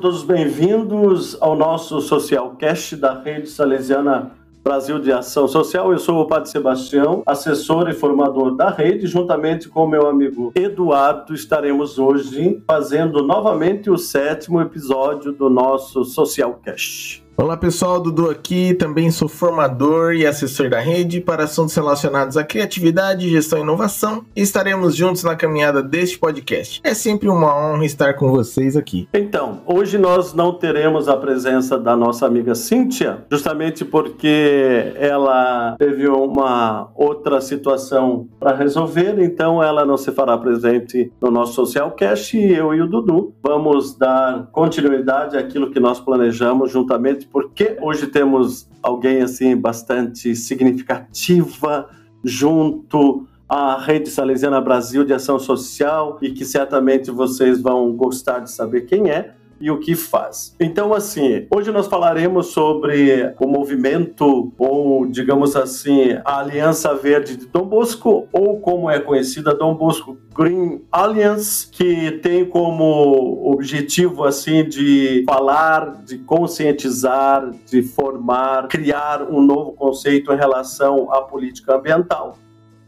todos bem-vindos ao nosso Social Cast da Rede Salesiana Brasil de Ação Social. Eu sou o Padre Sebastião, assessor e formador da rede. Juntamente com meu amigo Eduardo, estaremos hoje fazendo novamente o sétimo episódio do nosso Social Cast. Olá pessoal, Dudu aqui, também sou formador e assessor da rede para assuntos relacionados à criatividade, gestão e inovação e estaremos juntos na caminhada deste podcast. É sempre uma honra estar com vocês aqui. Então, hoje nós não teremos a presença da nossa amiga Cíntia, justamente porque ela teve uma outra situação para resolver, então ela não se fará presente no nosso Socialcast e eu e o Dudu vamos dar continuidade àquilo que nós planejamos juntamente porque hoje temos alguém assim bastante significativa junto à Rede Salesiana Brasil de Ação Social e que certamente vocês vão gostar de saber quem é e o que faz. Então, assim, hoje nós falaremos sobre o movimento, ou digamos assim, a Aliança Verde de Dom Bosco, ou como é conhecida, Dom Bosco Green Alliance, que tem como objetivo, assim, de falar, de conscientizar, de formar, criar um novo conceito em relação à política ambiental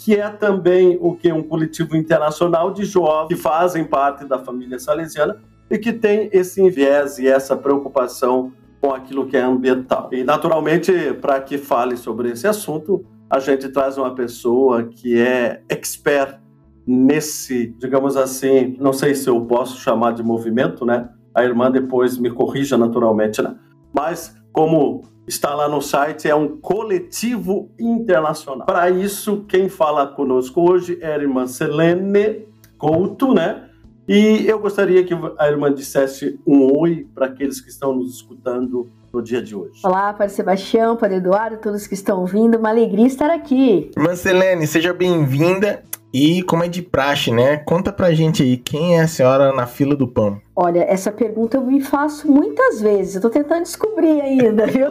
que é também o que um coletivo internacional de jovens que fazem parte da família salesiana e que tem esse viés e essa preocupação com aquilo que é ambiental. E, naturalmente, para que fale sobre esse assunto, a gente traz uma pessoa que é expert nesse, digamos assim, não sei se eu posso chamar de movimento, né? A irmã depois me corrija naturalmente, né? Mas como está lá no site, é um coletivo internacional. Para isso, quem fala conosco hoje é a irmã Selene Couto, né? E eu gostaria que a irmã dissesse um oi para aqueles que estão nos escutando no dia de hoje. Olá, Padre Sebastião, Padre Eduardo, todos que estão ouvindo, uma alegria estar aqui. Irmã Selene, seja bem-vinda. E como é de praxe, né? Conta pra gente aí, quem é a senhora na fila do pão? Olha, essa pergunta eu me faço muitas vezes, eu tô tentando descobrir ainda, viu?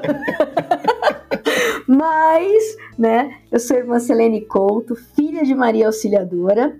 Mas, né, eu sou a irmã Selene Couto, filha de Maria Auxiliadora,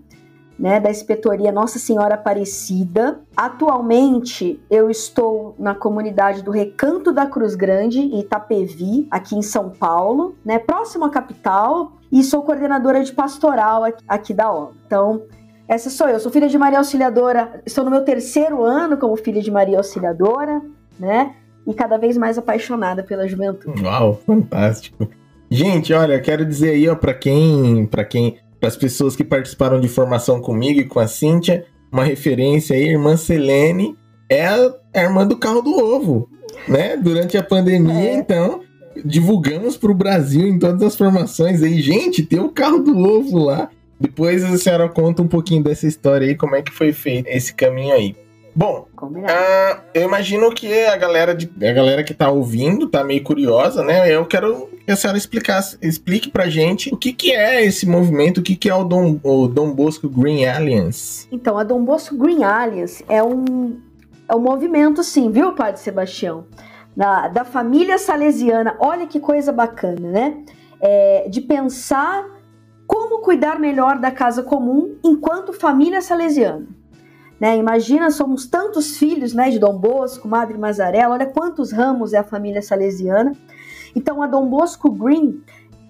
né, da Inspetoria Nossa Senhora Aparecida. Atualmente eu estou na comunidade do Recanto da Cruz Grande, em Itapevi, aqui em São Paulo, né, próximo à capital, e sou coordenadora de pastoral aqui, aqui da obra. Então, essa sou eu, sou filha de Maria Auxiliadora, estou no meu terceiro ano como filha de Maria Auxiliadora, né? E cada vez mais apaixonada pela juventude. Uau, fantástico. Gente, olha, quero dizer aí, ó, para quem, para quem para as pessoas que participaram de formação comigo e com a Cíntia, uma referência aí, irmã Selene é a, a irmã do carro do ovo, né? Durante a pandemia, é. então, divulgamos para o Brasil em todas as formações aí, gente, tem o carro do ovo lá. Depois a senhora conta um pouquinho dessa história aí, como é que foi feito esse caminho aí. Bom, uh, eu imagino que a galera, de, a galera que tá ouvindo tá meio curiosa, né? Eu quero que a senhora explicasse, explique pra gente o que, que é esse movimento, o que, que é o Dom, o Dom Bosco Green Alliance. Então, a Dom Bosco Green Alliance é um, é um movimento, sim, viu, Padre Sebastião? Da, da família salesiana, olha que coisa bacana, né? É, de pensar como cuidar melhor da casa comum enquanto família salesiana. Né? Imagina, somos tantos filhos né, de Dom Bosco, Madre Mazarela, olha quantos ramos é a família salesiana. Então, a Dom Bosco Green,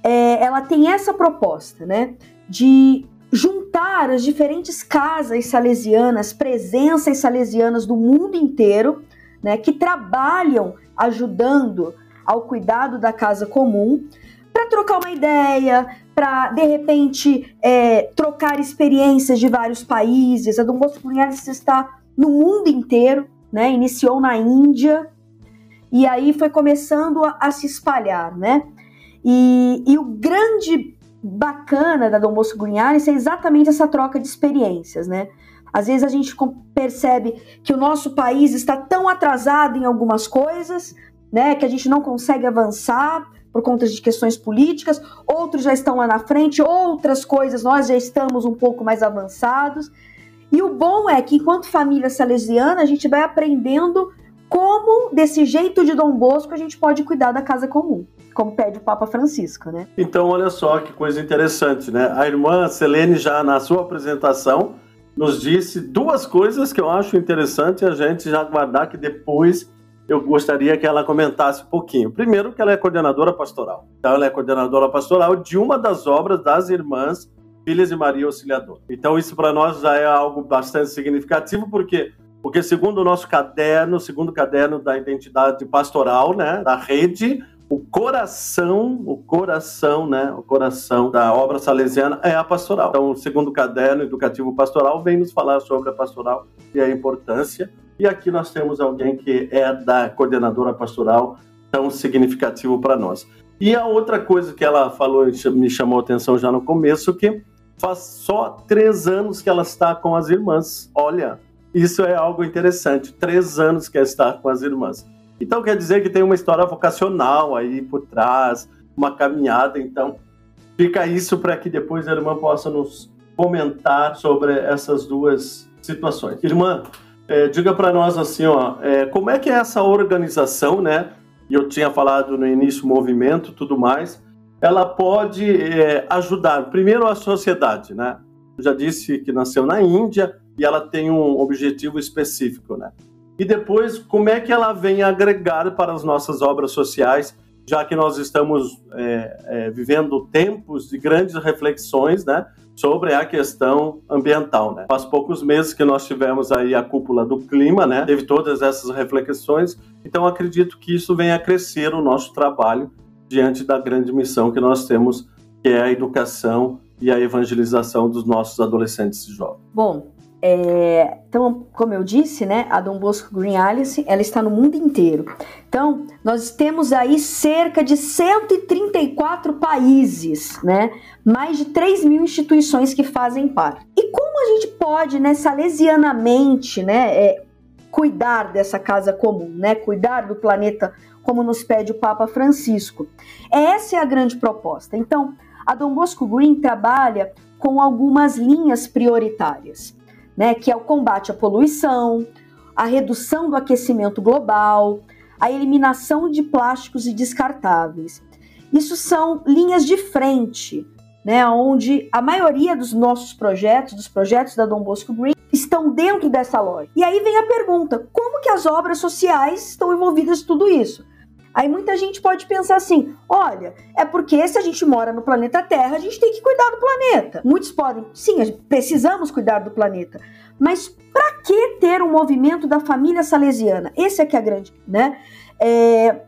é, ela tem essa proposta, né, de juntar as diferentes casas salesianas, presenças salesianas do mundo inteiro, né, que trabalham ajudando ao cuidado da casa comum, para trocar uma ideia, para de repente é, trocar experiências de vários países. A Dom Bosco Linhares está no mundo inteiro, né? Iniciou na Índia e aí foi começando a, a se espalhar, né? E, e, o grande bacana da Dom Bosco Linhares é exatamente essa troca de experiências, né? Às vezes a gente percebe que o nosso país está tão atrasado em algumas coisas, né, que a gente não consegue avançar por conta de questões políticas, outros já estão lá na frente, outras coisas nós já estamos um pouco mais avançados. E o bom é que, enquanto família salesiana, a gente vai aprendendo como, desse jeito de Dom Bosco, a gente pode cuidar da casa comum, como pede o Papa Francisco, né? Então, olha só que coisa interessante, né? A irmã Selene, já na sua apresentação, nos disse duas coisas que eu acho interessante a gente já guardar que depois eu gostaria que ela comentasse um pouquinho. Primeiro, que ela é coordenadora pastoral. Então, ela é coordenadora pastoral de uma das obras das irmãs Filhas de Maria Auxiliadora. Então, isso para nós já é algo bastante significativo, porque porque segundo o nosso caderno, segundo caderno da identidade pastoral, né, da rede, o coração, o coração, né, o coração da obra salesiana é a pastoral. Então, o segundo caderno educativo pastoral vem nos falar sobre a pastoral e a importância. E aqui nós temos alguém que é da coordenadora pastoral, tão significativo para nós. E a outra coisa que ela falou me chamou a atenção já no começo, que faz só três anos que ela está com as irmãs. Olha, isso é algo interessante. Três anos que ela está com as irmãs. Então quer dizer que tem uma história vocacional aí por trás, uma caminhada. Então fica isso para que depois a irmã possa nos comentar sobre essas duas situações. Irmã, é, diga para nós assim, ó, é, como é que é essa organização, né? Eu tinha falado no início movimento, tudo mais. Ela pode é, ajudar primeiro a sociedade, né? Eu já disse que nasceu na Índia e ela tem um objetivo específico, né? E depois, como é que ela vem agregar para as nossas obras sociais, já que nós estamos é, é, vivendo tempos de grandes reflexões, né? sobre a questão ambiental, né? Faz poucos meses que nós tivemos aí a cúpula do clima, né? Teve todas essas reflexões, então acredito que isso venha a crescer o nosso trabalho diante da grande missão que nós temos, que é a educação e a evangelização dos nossos adolescentes e jovens. Bom, é, então, como eu disse, né, a Dom Bosco Green Alliance, ela está no mundo inteiro. Então, nós temos aí cerca de 134 países, né, mais de 3 mil instituições que fazem parte. E como a gente pode, né, salesianamente, né, é, cuidar dessa casa comum, né, cuidar do planeta como nos pede o Papa Francisco? Essa é a grande proposta. Então, a Dom Bosco Green trabalha com algumas linhas prioritárias né, que é o combate à poluição, a redução do aquecimento global, a eliminação de plásticos e descartáveis. Isso são linhas de frente, né, onde a maioria dos nossos projetos, dos projetos da Dom Bosco Green, estão dentro dessa loja. E aí vem a pergunta: como que as obras sociais estão envolvidas em tudo isso? Aí muita gente pode pensar assim: olha, é porque se a gente mora no planeta Terra, a gente tem que cuidar do planeta. Muitos podem, sim, precisamos cuidar do planeta. Mas para que ter um movimento da família salesiana? Esse é que é a grande, né? É,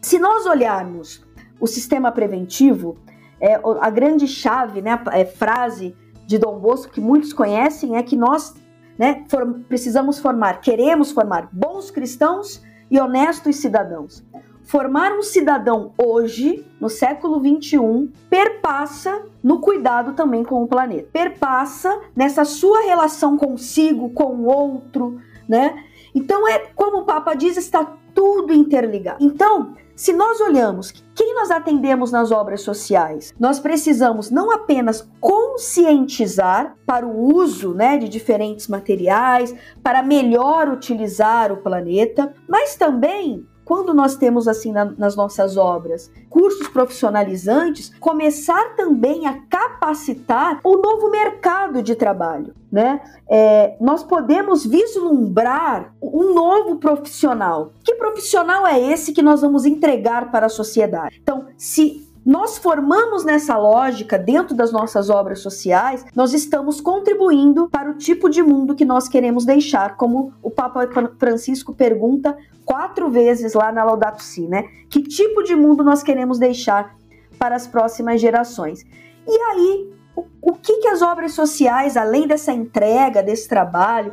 se nós olharmos o sistema preventivo, é, a grande chave, né, a é, frase de Dom Bosco que muitos conhecem é que nós né, for, precisamos formar, queremos formar bons cristãos e honestos cidadãos. Formar um cidadão hoje, no século 21, perpassa no cuidado também com o planeta. Perpassa nessa sua relação consigo, com o outro, né? Então é como o Papa diz, está tudo interligado. Então, se nós olhamos quem nós atendemos nas obras sociais, nós precisamos não apenas conscientizar para o uso né, de diferentes materiais, para melhor utilizar o planeta, mas também quando nós temos assim na, nas nossas obras cursos profissionalizantes, começar também a capacitar o novo mercado de trabalho, né? É, nós podemos vislumbrar um novo profissional. Que profissional é esse que nós vamos entregar para a sociedade? Então, se nós formamos nessa lógica dentro das nossas obras sociais, nós estamos contribuindo para o tipo de mundo que nós queremos deixar, como o Papa Francisco pergunta quatro vezes lá na Laudato Si, né? Que tipo de mundo nós queremos deixar para as próximas gerações? E aí, o, o que, que as obras sociais, além dessa entrega, desse trabalho,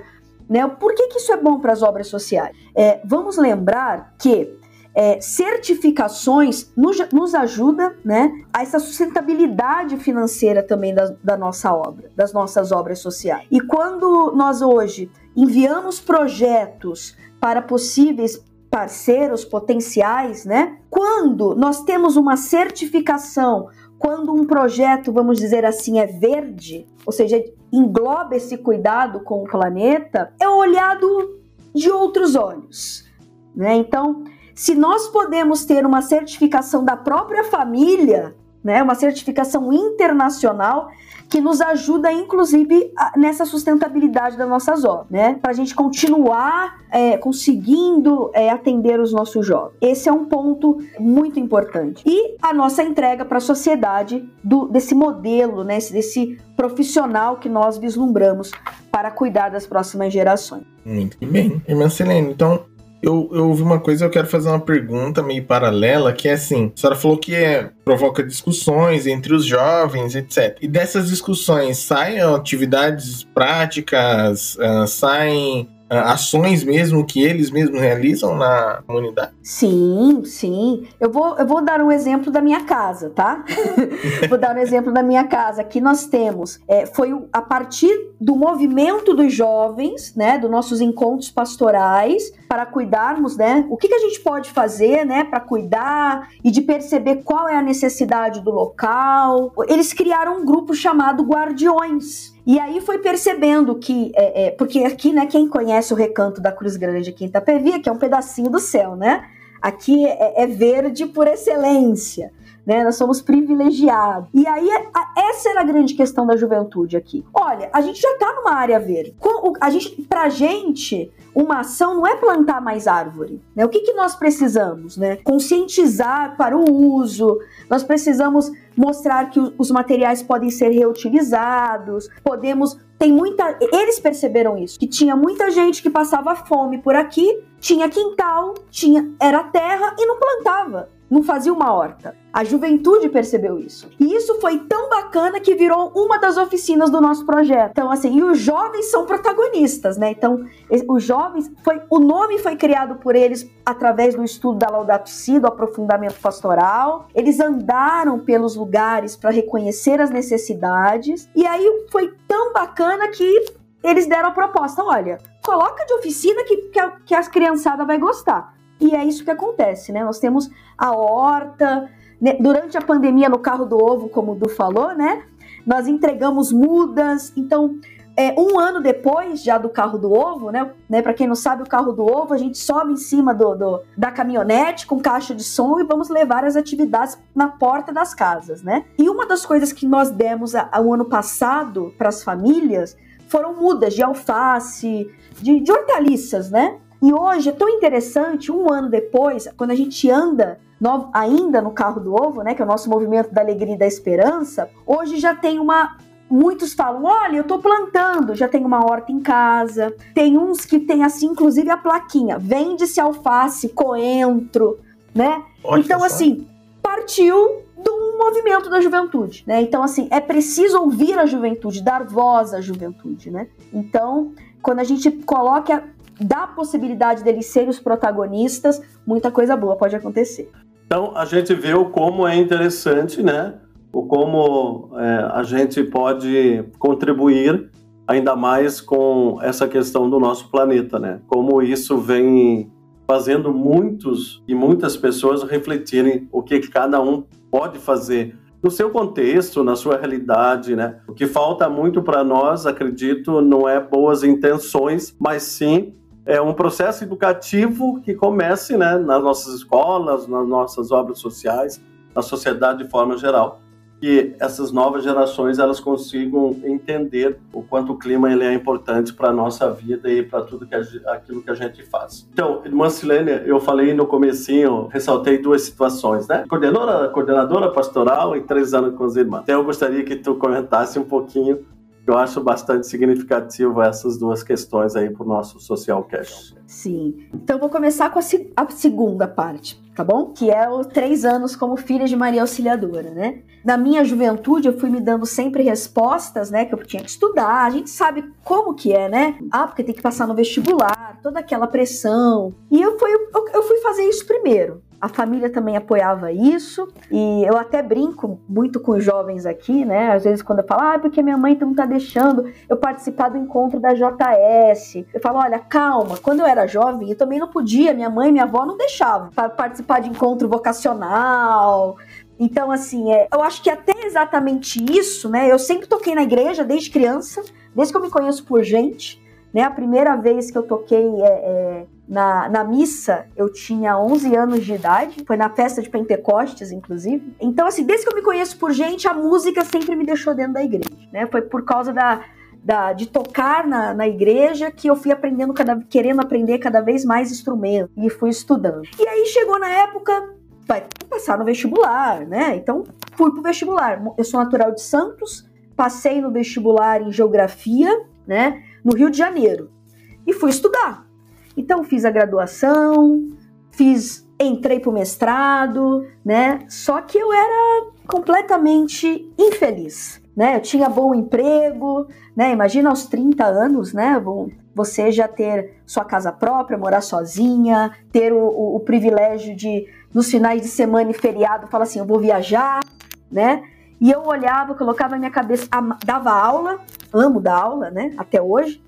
né? Por que, que isso é bom para as obras sociais? É, vamos lembrar que é, certificações nos, nos ajuda né, a essa sustentabilidade financeira também da, da nossa obra, das nossas obras sociais. E quando nós hoje enviamos projetos para possíveis parceiros potenciais, né? Quando nós temos uma certificação, quando um projeto, vamos dizer assim, é verde, ou seja, engloba esse cuidado com o planeta, é olhado de outros olhos, né? Então, se nós podemos ter uma certificação da própria família, né? Uma certificação internacional que nos ajuda, inclusive, nessa sustentabilidade das nossas obras, né? Para a gente continuar é, conseguindo é, atender os nossos jovens. Esse é um ponto muito importante. E a nossa entrega para a sociedade do, desse modelo, né? Desse profissional que nós vislumbramos para cuidar das próximas gerações. Muito bem. Irmã Selene, então eu, eu ouvi uma coisa, eu quero fazer uma pergunta meio paralela, que é assim, a senhora falou que é, provoca discussões entre os jovens, etc. E dessas discussões saem atividades práticas, uh, saem ações mesmo que eles mesmos realizam na comunidade? Sim, sim. Eu vou, eu vou dar um exemplo da minha casa, tá? vou dar um exemplo da minha casa. Aqui nós temos, é, foi a partir do movimento dos jovens, né, dos nossos encontros pastorais, para cuidarmos, né, o que, que a gente pode fazer, né, para cuidar e de perceber qual é a necessidade do local. Eles criaram um grupo chamado Guardiões. E aí foi percebendo que, é, é, porque aqui, né, quem conhece o recanto da Cruz Grande aqui em Itapevi, que é um pedacinho do céu, né? Aqui é, é verde por excelência. Né, nós somos privilegiados. E aí, essa era a grande questão da juventude aqui. Olha, a gente já está numa área verde. A gente, pra gente, uma ação não é plantar mais árvore. Né? O que, que nós precisamos? Né? Conscientizar para o uso, nós precisamos mostrar que os materiais podem ser reutilizados, podemos. Tem muita. Eles perceberam isso, que tinha muita gente que passava fome por aqui, tinha quintal, tinha era terra e não plantava não fazia uma horta. A juventude percebeu isso. E isso foi tão bacana que virou uma das oficinas do nosso projeto. Então, assim, e os jovens são protagonistas, né? Então, os jovens, foi, o nome foi criado por eles através do estudo da Laudato Si, do aprofundamento pastoral. Eles andaram pelos lugares para reconhecer as necessidades. E aí foi tão bacana que eles deram a proposta: olha, coloca de oficina que, que, a, que as criançada vai gostar. E é isso que acontece, né? Nós temos a horta, né? durante a pandemia no carro do ovo, como o Du falou, né? Nós entregamos mudas, então é, um ano depois já do carro do ovo, né? né Para quem não sabe, o carro do ovo, a gente sobe em cima do, do, da caminhonete com caixa de som e vamos levar as atividades na porta das casas, né? E uma das coisas que nós demos o ano passado para as famílias foram mudas de alface, de, de hortaliças, né? E hoje é tão interessante, um ano depois, quando a gente anda no, ainda no carro do ovo, né, que é o nosso movimento da alegria e da esperança, hoje já tem uma Muitos falam: olha, eu tô plantando, já tem uma horta em casa. Tem uns que tem assim, inclusive a plaquinha: vende-se alface, coentro, né? Olha então, só. assim, partiu do movimento da juventude, né? Então, assim, é preciso ouvir a juventude, dar voz à juventude, né? Então, quando a gente coloca dá a possibilidade deles serem os protagonistas, muita coisa boa pode acontecer. Então a gente o como é interessante, né? O como é, a gente pode contribuir ainda mais com essa questão do nosso planeta, né? Como isso vem fazendo muitos e muitas pessoas refletirem o que cada um pode fazer no seu contexto, na sua realidade, né? O que falta muito para nós, acredito, não é boas intenções, mas sim é um processo educativo que comece né, nas nossas escolas, nas nossas obras sociais, na sociedade de forma geral, que essas novas gerações elas consigam entender o quanto o clima ele é importante para a nossa vida e para tudo que a, aquilo que a gente faz. Então, irmã Silene, eu falei no comecinho, ressaltei duas situações, né? Coordenadora, coordenadora pastoral e três anos com os irmãos. Então, eu gostaria que tu comentasse um pouquinho eu acho bastante significativo essas duas questões aí para o nosso social cash. Sim. Então vou começar com a, a, segunda parte, tá bom? Que é os três anos como filha de Maria Auxiliadora, né? Na minha juventude eu fui me dando sempre respostas, né? Que eu tinha que estudar. A gente sabe como que é, né? Ah, porque tem que passar no vestibular, toda aquela pressão. E eu fui, eu, eu fui fazer isso primeiro. A família também apoiava isso, e eu até brinco muito com os jovens aqui, né? Às vezes, quando eu falo, ah, porque minha mãe não tá deixando eu participar do encontro da JS. Eu falo, olha, calma, quando eu era jovem, eu também não podia, minha mãe e minha avó não deixavam participar de encontro vocacional, então, assim, é, eu acho que até exatamente isso, né? Eu sempre toquei na igreja desde criança, desde que eu me conheço por gente, né? A primeira vez que eu toquei é, é, na, na missa, eu tinha 11 anos de idade, foi na festa de Pentecostes, inclusive. Então, assim, desde que eu me conheço por gente, a música sempre me deixou dentro da igreja, né? Foi por causa da, da, de tocar na, na igreja que eu fui aprendendo, cada, querendo aprender cada vez mais instrumento e fui estudando. E aí chegou na época, vai passar no vestibular, né? Então, fui pro vestibular. Eu sou natural de Santos, passei no vestibular em geografia, né? No Rio de Janeiro. E fui estudar. Então fiz a graduação, fiz, entrei pro mestrado, né? Só que eu era completamente infeliz, né? Eu tinha bom emprego, né? Imagina aos 30 anos, né? Você já ter sua casa própria, morar sozinha, ter o, o, o privilégio de, nos finais de semana e feriado, falar assim, eu vou viajar, né? E eu olhava, colocava minha cabeça, dava aula, amo dar aula, né? Até hoje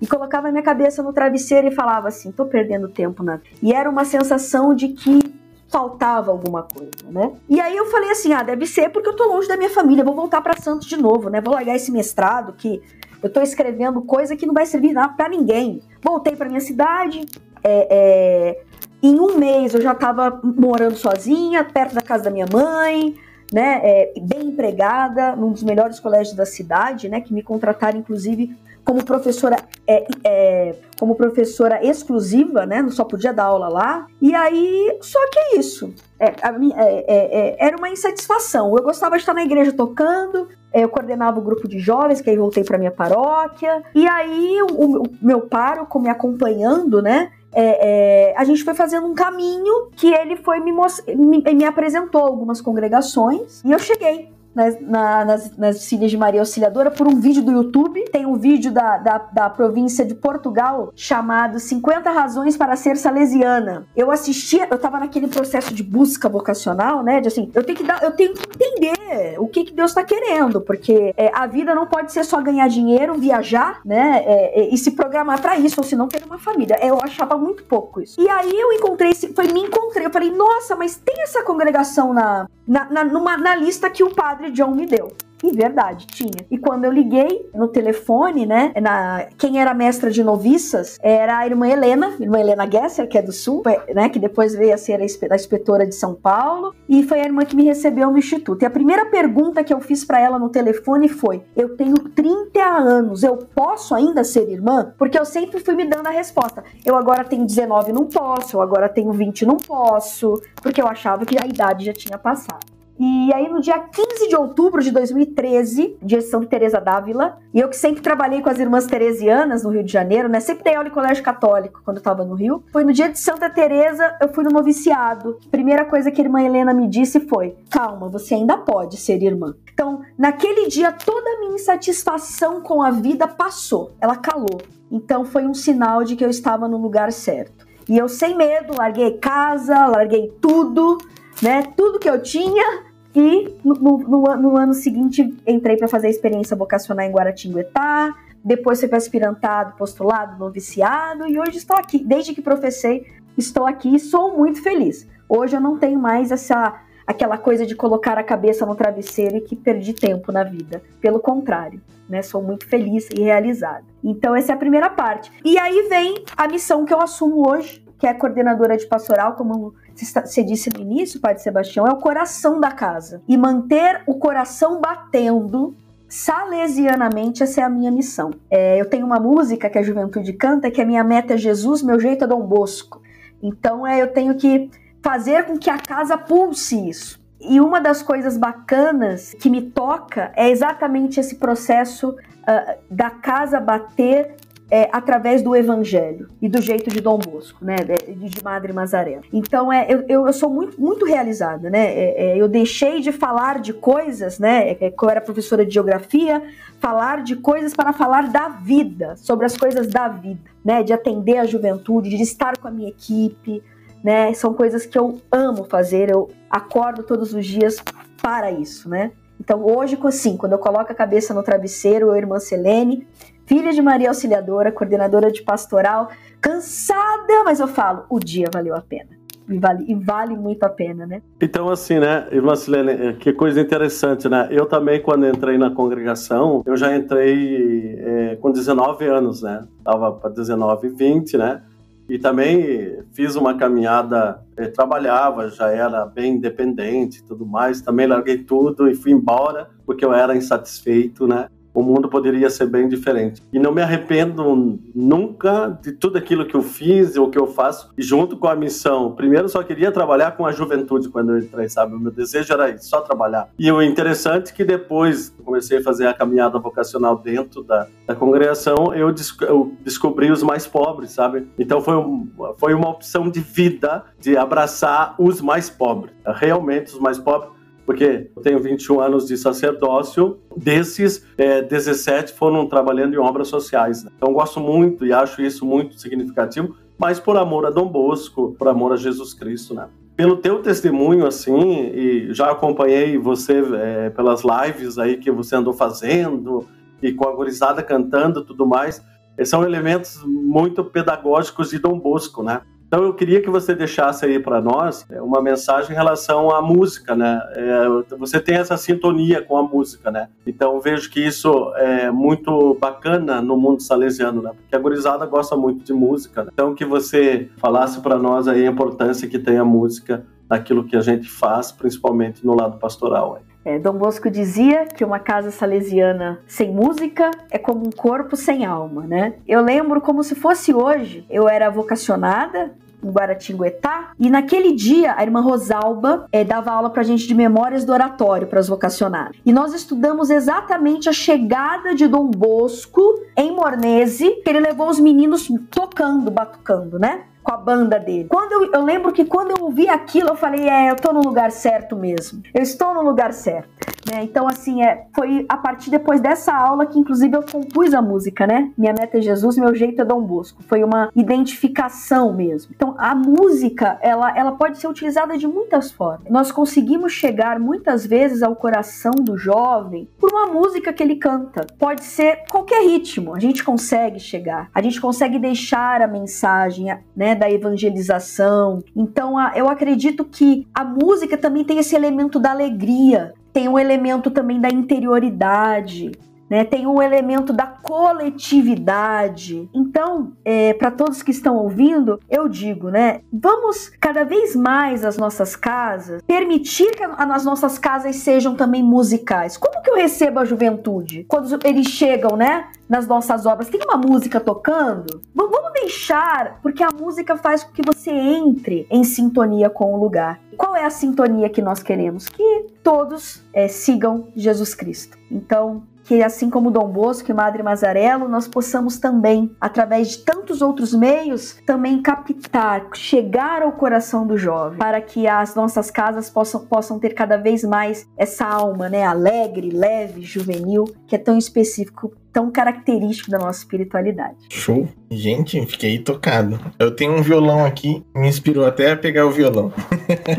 e colocava minha cabeça no travesseiro e falava assim: tô perdendo tempo na vida. E era uma sensação de que faltava alguma coisa, né? E aí eu falei assim: ah, deve ser porque eu tô longe da minha família, vou voltar para Santos de novo, né? Vou largar esse mestrado que eu tô escrevendo coisa que não vai servir nada para ninguém. Voltei para minha cidade, é, é, em um mês eu já estava morando sozinha, perto da casa da minha mãe, né? É, bem empregada, num dos melhores colégios da cidade, né? Que me contrataram, inclusive, como professora é, é, como professora exclusiva, né? Não só podia dar aula lá. E aí, só que é isso. É, a, é, é, é, era uma insatisfação. Eu gostava de estar na igreja tocando, eu coordenava o grupo de jovens, que aí voltei para minha paróquia. E aí, o, o meu pároco me acompanhando, né? É, é, a gente foi fazendo um caminho que ele foi me, me, me apresentou algumas congregações e eu cheguei nas, na, nas, nas filhas de Maria Auxiliadora por um vídeo do YouTube. Tem um vídeo da, da, da província de Portugal chamado 50 Razões para Ser Salesiana. Eu assistia, eu tava naquele processo de busca vocacional, né? De assim, eu tenho que dar, eu tenho que entender o que, que Deus tá querendo, porque é, a vida não pode ser só ganhar dinheiro, viajar, né? É, é, e se programar para isso, ou se não ter uma família. Eu achava muito pouco isso. E aí eu encontrei, foi me encontrei, eu falei, nossa, mas tem essa congregação na, na, na, numa, na lista que o padre padre John me deu. E verdade, tinha. E quando eu liguei no telefone, né, na, quem era mestra de noviças era a irmã Helena, irmã Helena Gesser, que é do Sul, né, que depois veio a ser a inspetora de São Paulo, e foi a irmã que me recebeu no instituto. E a primeira pergunta que eu fiz para ela no telefone foi: Eu tenho 30 anos, eu posso ainda ser irmã? Porque eu sempre fui me dando a resposta. Eu agora tenho 19, não posso, eu agora tenho 20, não posso, porque eu achava que a idade já tinha passado. E aí, no dia 15 de outubro de 2013, dia de Teresa d'Ávila, e eu que sempre trabalhei com as irmãs teresianas no Rio de Janeiro, né? Sempre dei aula em colégio católico quando eu tava no Rio. Foi no dia de Santa Teresa, eu fui no noviciado. Primeira coisa que a irmã Helena me disse foi: "Calma, você ainda pode ser irmã". Então, naquele dia toda a minha insatisfação com a vida passou. Ela calou. Então, foi um sinal de que eu estava no lugar certo. E eu sem medo, larguei casa, larguei tudo, né? Tudo que eu tinha e no, no, no ano seguinte entrei para fazer a experiência vocacional em Guaratinguetá, depois fui para aspirantado, postulado, noviciado e hoje estou aqui. Desde que professei, estou aqui e sou muito feliz. Hoje eu não tenho mais essa aquela coisa de colocar a cabeça no travesseiro e que perdi tempo na vida. Pelo contrário, né? Sou muito feliz e realizada. Então essa é a primeira parte. E aí vem a missão que eu assumo hoje, que é coordenadora de pastoral, como você disse no início, Padre Sebastião, é o coração da casa. E manter o coração batendo salesianamente, essa é a minha missão. É, eu tenho uma música que a juventude canta, que a minha meta é Jesus, meu jeito é Dom Bosco. Então é, eu tenho que fazer com que a casa pulse isso. E uma das coisas bacanas que me toca é exatamente esse processo uh, da casa bater é, através do evangelho e do jeito de Dom Bosco, né, de Madre Mazaré. Então é, eu, eu sou muito, muito realizada, né? É, é, eu deixei de falar de coisas, né? É, eu era professora de geografia, falar de coisas para falar da vida, sobre as coisas da vida, né? De atender a juventude, de estar com a minha equipe, né? São coisas que eu amo fazer. Eu acordo todos os dias para isso, né? Então hoje, sim, quando eu coloco a cabeça no travesseiro, eu, irmã Selene, filha de Maria Auxiliadora, coordenadora de pastoral, cansada, mas eu falo, o dia valeu a pena. E vale, e vale muito a pena, né? Então, assim, né, irmã Silene, eh, que coisa interessante, né? Eu também, quando entrei na congregação, eu já entrei é, com 19 anos, né? Tava para 19 e 20, né? e também fiz uma caminhada, eh, trabalhava, já era bem independente e tudo mais, também larguei tudo e fui embora porque eu era insatisfeito, né? O mundo poderia ser bem diferente. E não me arrependo nunca de tudo aquilo que eu fiz ou que eu faço, e junto com a missão. Primeiro, só queria trabalhar com a juventude quando eu entrei, sabe? O meu desejo era isso, só trabalhar. E o interessante é que depois comecei a fazer a caminhada vocacional dentro da, da congregação, eu, des eu descobri os mais pobres, sabe? Então foi, um, foi uma opção de vida de abraçar os mais pobres, realmente os mais pobres porque eu tenho 21 anos de sacerdócio, desses, é, 17 foram trabalhando em obras sociais. Né? Então, gosto muito e acho isso muito significativo, mas por amor a Dom Bosco, por amor a Jesus Cristo, né? Pelo teu testemunho, assim, e já acompanhei você é, pelas lives aí que você andou fazendo, e com a gurizada cantando tudo mais, são elementos muito pedagógicos de Dom Bosco, né? Então eu queria que você deixasse aí para nós é, uma mensagem em relação à música, né? É, você tem essa sintonia com a música, né? Então vejo que isso é muito bacana no mundo salesiano, né? Porque a gurizada gosta muito de música. Né? Então que você falasse para nós aí a importância que tem a música naquilo que a gente faz, principalmente no lado pastoral. É, Dom Bosco dizia que uma casa salesiana sem música é como um corpo sem alma, né? Eu lembro como se fosse hoje. Eu era vocacionada em Guaratinguetá. E naquele dia, a irmã Rosalba é, dava aula pra gente de memórias do oratório para os vocacionados. E nós estudamos exatamente a chegada de Dom Bosco em Mornese, que ele levou os meninos tocando, batucando, né? Com a banda dele. Quando eu, eu lembro que quando eu ouvi aquilo, eu falei, é, eu tô no lugar certo mesmo. Eu estou no lugar certo. Né? Então, assim, é, foi a partir depois dessa aula que, inclusive, eu compus a música, né? Minha meta é Jesus, meu jeito é Dom Bosco. Foi uma identificação mesmo. Então, a música, ela, ela pode ser utilizada de muitas formas. Nós conseguimos chegar muitas vezes ao coração do jovem por uma música que ele canta. Pode ser qualquer ritmo, a gente consegue chegar. A gente consegue deixar a mensagem, né? da evangelização. Então, eu acredito que a música também tem esse elemento da alegria, tem um elemento também da interioridade. Né, tem um elemento da coletividade. Então, é, para todos que estão ouvindo, eu digo, né? Vamos cada vez mais as nossas casas permitir que as nossas casas sejam também musicais. Como que eu recebo a juventude quando eles chegam, né? nas nossas obras tem uma música tocando, vamos deixar, porque a música faz com que você entre em sintonia com o lugar. Qual é a sintonia que nós queremos? Que todos é, sigam Jesus Cristo. Então, que assim como Dom Bosco e Madre Mazarello, nós possamos também, através de tantos outros meios, também captar, chegar ao coração do jovem, para que as nossas casas possam, possam ter cada vez mais essa alma, né, alegre, leve, juvenil, que é tão específico tão característico da nossa espiritualidade. Show. Gente, fiquei tocado. Eu tenho um violão aqui, me inspirou até a pegar o violão.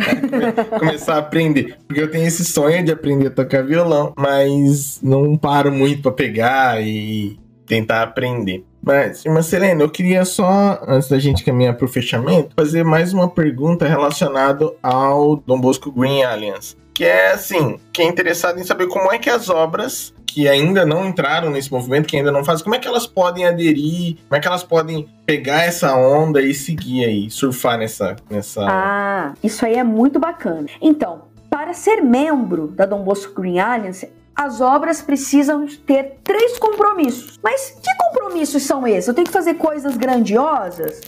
Começar a aprender. Porque eu tenho esse sonho de aprender a tocar violão, mas não paro muito para pegar e tentar aprender. Mas, irmã Selena, eu queria só, antes da gente caminhar para o fechamento, fazer mais uma pergunta relacionada ao Dom Bosco Green Alliance. Que é assim, que é interessado em saber como é que as obras que ainda não entraram nesse movimento, que ainda não fazem, como é que elas podem aderir? Como é que elas podem pegar essa onda e seguir aí, surfar nessa. nessa... Ah, isso aí é muito bacana. Então, para ser membro da Dom Bosco Green Alliance, as obras precisam ter três compromissos. Mas que compromissos são esses? Eu tenho que fazer coisas grandiosas?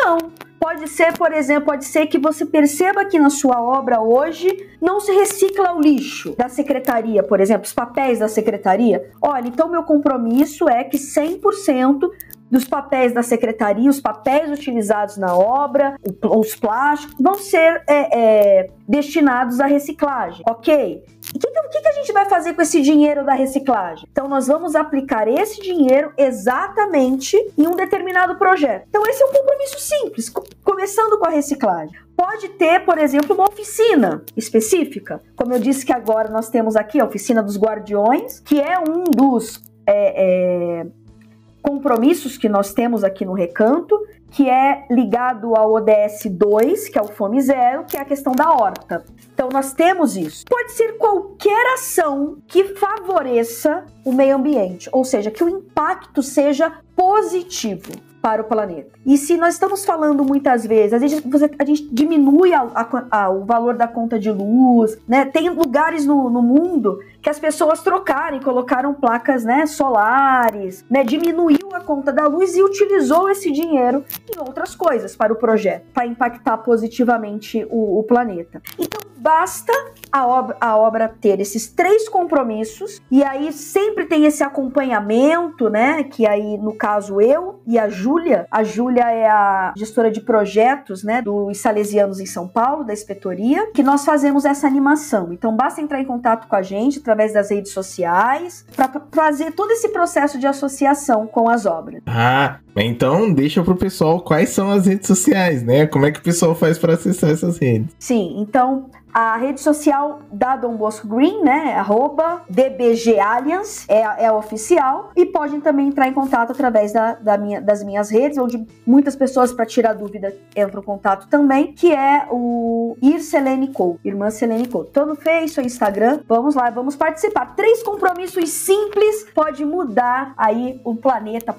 Não. Pode ser, por exemplo, pode ser que você perceba que na sua obra hoje não se recicla o lixo da secretaria, por exemplo, os papéis da secretaria. Olha, então meu compromisso é que 100% dos papéis da secretaria, os papéis utilizados na obra, os plásticos, vão ser é, é, destinados à reciclagem, ok? O que, que, a gente vai fazer com esse dinheiro da reciclagem? Então, nós vamos aplicar esse dinheiro exatamente em um determinado projeto. Então, esse é um compromisso simples, começando com a reciclagem. Pode ter, por exemplo, uma oficina específica. Como eu disse que agora nós temos aqui a oficina dos guardiões, que é um dos é, é, compromissos que nós temos aqui no recanto, que é ligado ao ODS 2, que é o Fome Zero, que é a questão da horta. Então nós temos isso. Pode ser qualquer ação que favoreça o meio ambiente, ou seja, que o impacto seja positivo para o planeta. E se nós estamos falando muitas vezes, a gente, a gente diminui a, a, a, o valor da conta de luz, né? Tem lugares no, no mundo que as pessoas trocaram, colocaram placas né, solares, né? Diminuiu a conta da luz e utilizou esse dinheiro em outras coisas para o projeto, para impactar positivamente o, o planeta. Então basta a obra, a obra ter esses três compromissos e aí sempre tem esse acompanhamento, né? Que aí, no caso, eu e a Júlia, a Júlia é a gestora de projetos, né? Dos Salesianos em São Paulo, da inspetoria, que nós fazemos essa animação. Então basta entrar em contato com a gente através das redes sociais para fazer todo esse processo de associação com as obras. Ah, então deixa pro pessoal quais são as redes sociais, né? Como é que o pessoal faz para acessar essas redes? Sim, então a rede social da Dom Bosco Green, né? Arroba DBG Alliance, é, é oficial. E podem também entrar em contato através da, da minha, das minhas redes, onde muitas pessoas, para tirar dúvida, entram em contato também, que é o Ir Selene Cole, Irmã Selene Cole. Tô no Face, Instagram. Vamos lá, vamos participar. Três compromissos simples pode mudar aí o planeta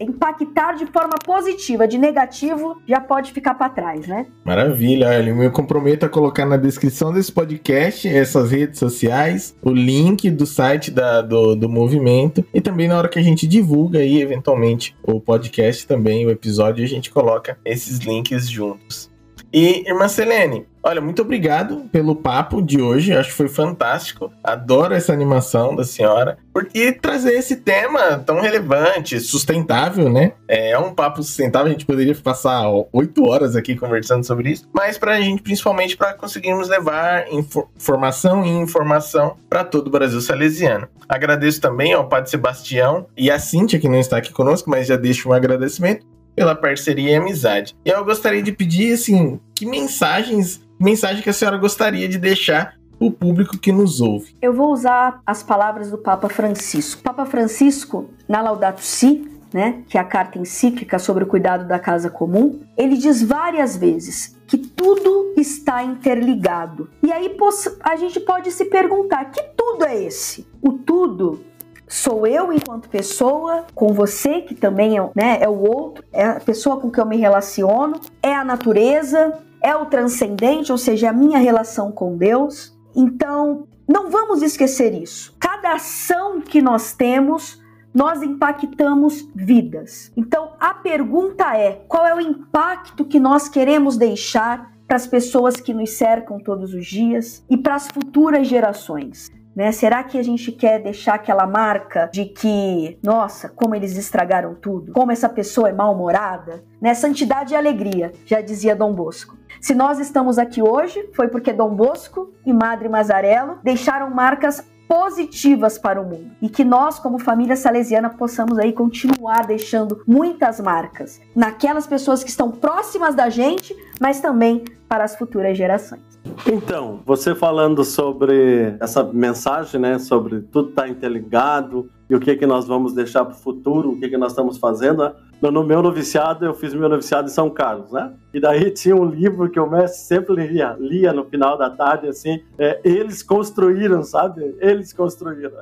impactar de forma positiva, de negativo já pode ficar para trás, né? Maravilha, olha, eu me comprometo a colocar na descrição desse podcast essas redes sociais, o link do site da, do, do movimento e também na hora que a gente divulga aí eventualmente o podcast também, o episódio, a gente coloca esses links juntos. E, irmã Selene, olha, muito obrigado pelo papo de hoje. Acho que foi fantástico. Adoro essa animação da senhora. Porque trazer esse tema tão relevante, sustentável, né? É um papo sustentável. A gente poderia passar oito horas aqui conversando sobre isso. Mas para a gente, principalmente, para conseguirmos levar informação e informação para todo o Brasil salesiano. Agradeço também ao Padre Sebastião e a Cíntia, que não está aqui conosco, mas já deixo um agradecimento pela parceria e amizade. E eu gostaria de pedir, assim, que mensagens, mensagem que a senhora gostaria de deixar o público que nos ouve. Eu vou usar as palavras do Papa Francisco. Papa Francisco, na Laudato Si, né, que é a carta encíclica sobre o cuidado da casa comum, ele diz várias vezes que tudo está interligado. E aí a gente pode se perguntar: que tudo é esse? O tudo sou eu enquanto pessoa, com você, que também é, né, é o outro, é a pessoa com que eu me relaciono, é a natureza, é o transcendente, ou seja, a minha relação com Deus. Então, não vamos esquecer isso. Cada ação que nós temos, nós impactamos vidas. Então, a pergunta é: qual é o impacto que nós queremos deixar para as pessoas que nos cercam todos os dias e para as futuras gerações? Né? Será que a gente quer deixar aquela marca de que, nossa, como eles estragaram tudo, como essa pessoa é mal-humorada? Né? Santidade e alegria, já dizia Dom Bosco. Se nós estamos aqui hoje, foi porque Dom Bosco e Madre Mazarello deixaram marcas positivas para o mundo e que nós, como família salesiana, possamos aí continuar deixando muitas marcas naquelas pessoas que estão próximas da gente, mas também para as futuras gerações. Então, você falando sobre essa mensagem, né, sobre tudo estar tá interligado e o que que nós vamos deixar para o futuro, o que que nós estamos fazendo, né? No meu noviciado, eu fiz meu noviciado em São Carlos, né? E daí tinha um livro que o mestre sempre lia, lia no final da tarde, assim, é, eles construíram, sabe? Eles construíram.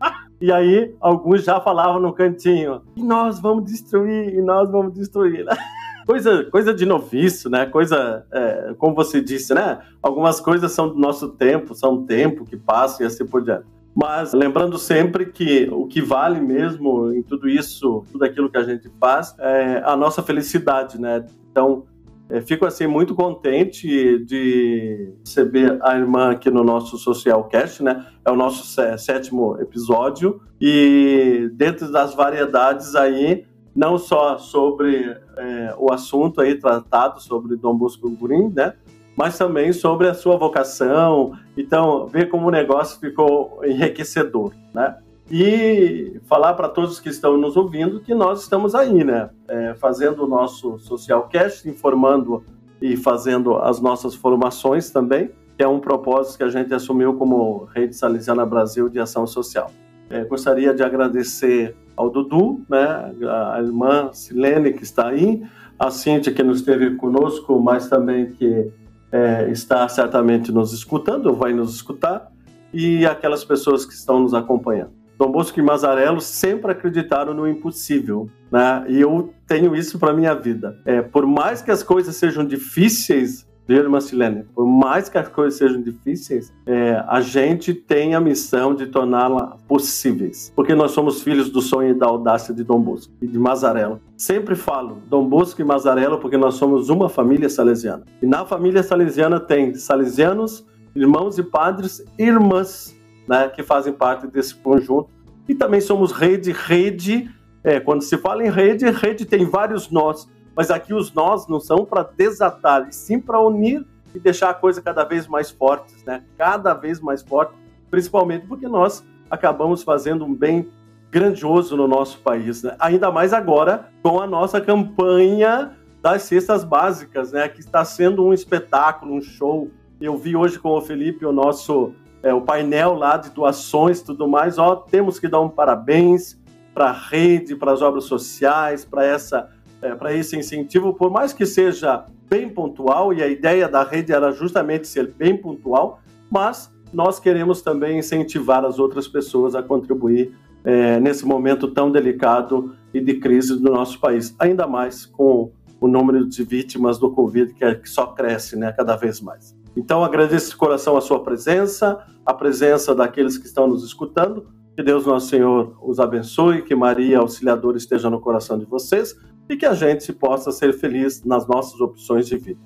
e aí, alguns já falavam no cantinho, e nós vamos destruir, e nós vamos destruir. coisa, coisa de noviço, né? Coisa, é, como você disse, né? Algumas coisas são do nosso tempo, são tempo que passa e assim por diante. Mas lembrando sempre que o que vale mesmo em tudo isso, tudo aquilo que a gente faz, é a nossa felicidade, né? Então, é, fico assim muito contente de receber a irmã aqui no nosso Social Cast, né? É o nosso sétimo episódio e dentro das variedades aí, não só sobre é, o assunto aí tratado sobre Dom Bosco Green, né? Mas também sobre a sua vocação. Então, ver como o negócio ficou enriquecedor, né? E falar para todos que estão nos ouvindo que nós estamos aí, né? É, fazendo o nosso social cast, informando e fazendo as nossas formações também, que é um propósito que a gente assumiu como Rede Salesiana Brasil de Ação Social. É, gostaria de agradecer ao Dudu, né, a irmã Silene que está aí, a Cíntia que nos esteve conosco, mas também que é, está certamente nos escutando, ou vai nos escutar, e aquelas pessoas que estão nos acompanhando. Dom Bosco e Mazarello sempre acreditaram no impossível, né? E eu tenho isso para minha vida. É, por mais que as coisas sejam difíceis, Irmã Silene, por mais que as coisas sejam difíceis, é, a gente tem a missão de torná-las possíveis. Porque nós somos filhos do sonho e da audácia de Dom Bosco e de Mazarello. Sempre falo Dom Bosco e Mazarello porque nós somos uma família salesiana. E na família salesiana tem salesianos, irmãos e padres, irmãs, né, que fazem parte desse conjunto. E também somos rede, rede. É, quando se fala em rede, rede tem vários nós mas aqui os nós não são para desatar, e sim para unir e deixar a coisa cada vez mais forte, né? Cada vez mais forte, principalmente porque nós acabamos fazendo um bem grandioso no nosso país, né? Ainda mais agora com a nossa campanha das cestas básicas, né? Que está sendo um espetáculo, um show. Eu vi hoje com o Felipe o nosso é, o painel lá de doações, tudo mais. Ó, temos que dar um parabéns para a rede, para as obras sociais, para essa é, para esse incentivo, por mais que seja bem pontual, e a ideia da rede era justamente ser bem pontual, mas nós queremos também incentivar as outras pessoas a contribuir é, nesse momento tão delicado e de crise do nosso país, ainda mais com o número de vítimas do Covid que, é, que só cresce né, cada vez mais. Então, agradeço de coração a sua presença, a presença daqueles que estão nos escutando. Que Deus, nosso Senhor, os abençoe, que Maria Auxiliadora esteja no coração de vocês e que a gente possa ser feliz nas nossas opções de vida.